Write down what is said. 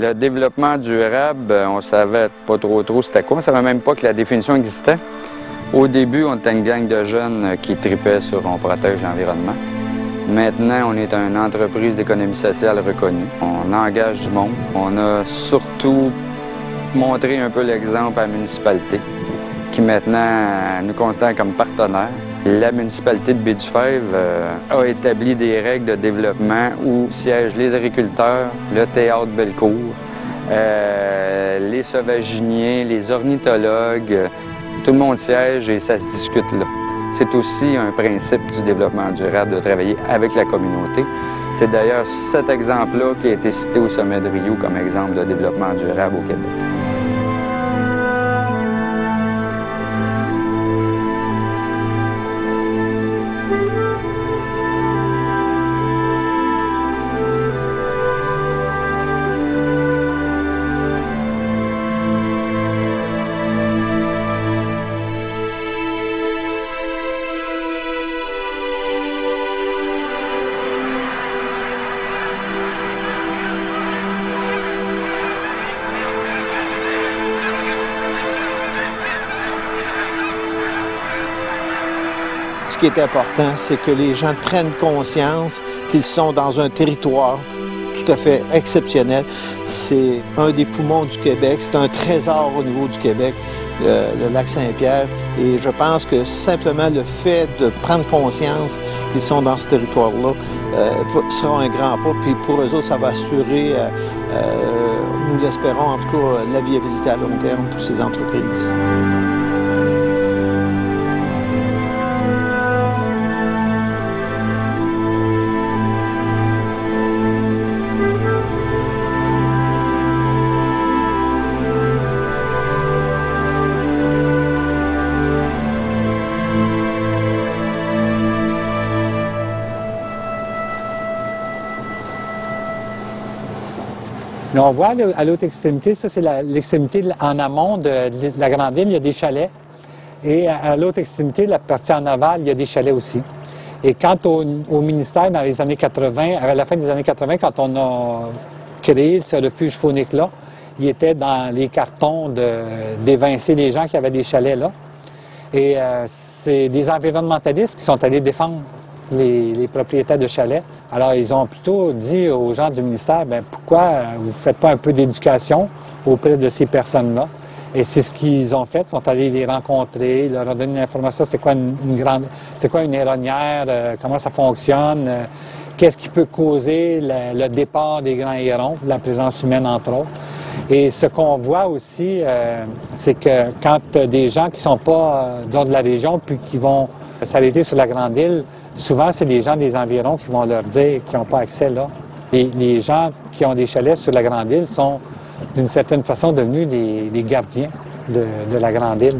Le développement durable, euh, on savait pas trop trop c'était quoi. On savait même pas que la définition existait. Au début, on était une gang de jeunes euh, qui tripaient sur On protège l'environnement. Maintenant, on est une entreprise d'économie sociale reconnue. On engage du monde. On a surtout montré un peu l'exemple à la municipalité, qui maintenant nous considère comme partenaire. La municipalité de Baie-du-Fèvre euh, a établi des règles de développement où siègent les agriculteurs, le théâtre Bellecour, euh, les sauvaginiers, les ornithologues. Tout le monde siège et ça se discute là. C'est aussi un principe du développement durable de travailler avec la communauté. C'est d'ailleurs cet exemple-là qui a été cité au sommet de Rio comme exemple de développement durable au Québec. Ce qui est important, c'est que les gens prennent conscience qu'ils sont dans un territoire tout à fait exceptionnel. C'est un des poumons du Québec, c'est un trésor au niveau du Québec, le, lac Saint-Pierre. Et je pense que simplement le fait de prendre conscience qu'ils sont dans ce territoire-là euh, sera un grand pas. Puis pour eux autres, ça va assurer, euh, euh, nous l'espérons en tout cas, la viabilité à long terme pour ces entreprises. On voit à l'autre extrémité, ça c'est l'extrémité en amont de, la Grande Île, il y a des chalets. Et à, l'autre extrémité, la partie en aval, il y a des chalets aussi. Et quant au, ministère, dans les années 80, à la fin des années 80, quand on a créé ce refuge faunique-là, il était dans les cartons d'évincer les gens qui avaient des chalets là. Et euh, c'est des environnementalistes qui sont allés défendre les, propriétaires de chalets. Alors, ils ont plutôt dit aux gens du ministère, bien, pourquoi vous ne faites pas un peu d'éducation auprès de ces personnes-là? Et c'est ce qu'ils ont fait. Ils sont allés les rencontrer, leur ont donné l'information, c'est quoi une, grande, c'est quoi une héronnière, euh, comment ça fonctionne, euh, qu'est-ce qui peut causer le, départ des grands hérons, la présence humaine entre autres. Et ce qu'on voit aussi, euh, c'est que quand des gens qui sont pas de la région, puis qui vont s'arrêter sur la Grande Île, Souvent, c'est les gens des environs qui vont leur dire qu'ils n'ont pas accès là. Les, gens qui ont des chalets sur la Grande Île sont, d'une certaine façon, devenus les, gardiens de, de la Grande Île.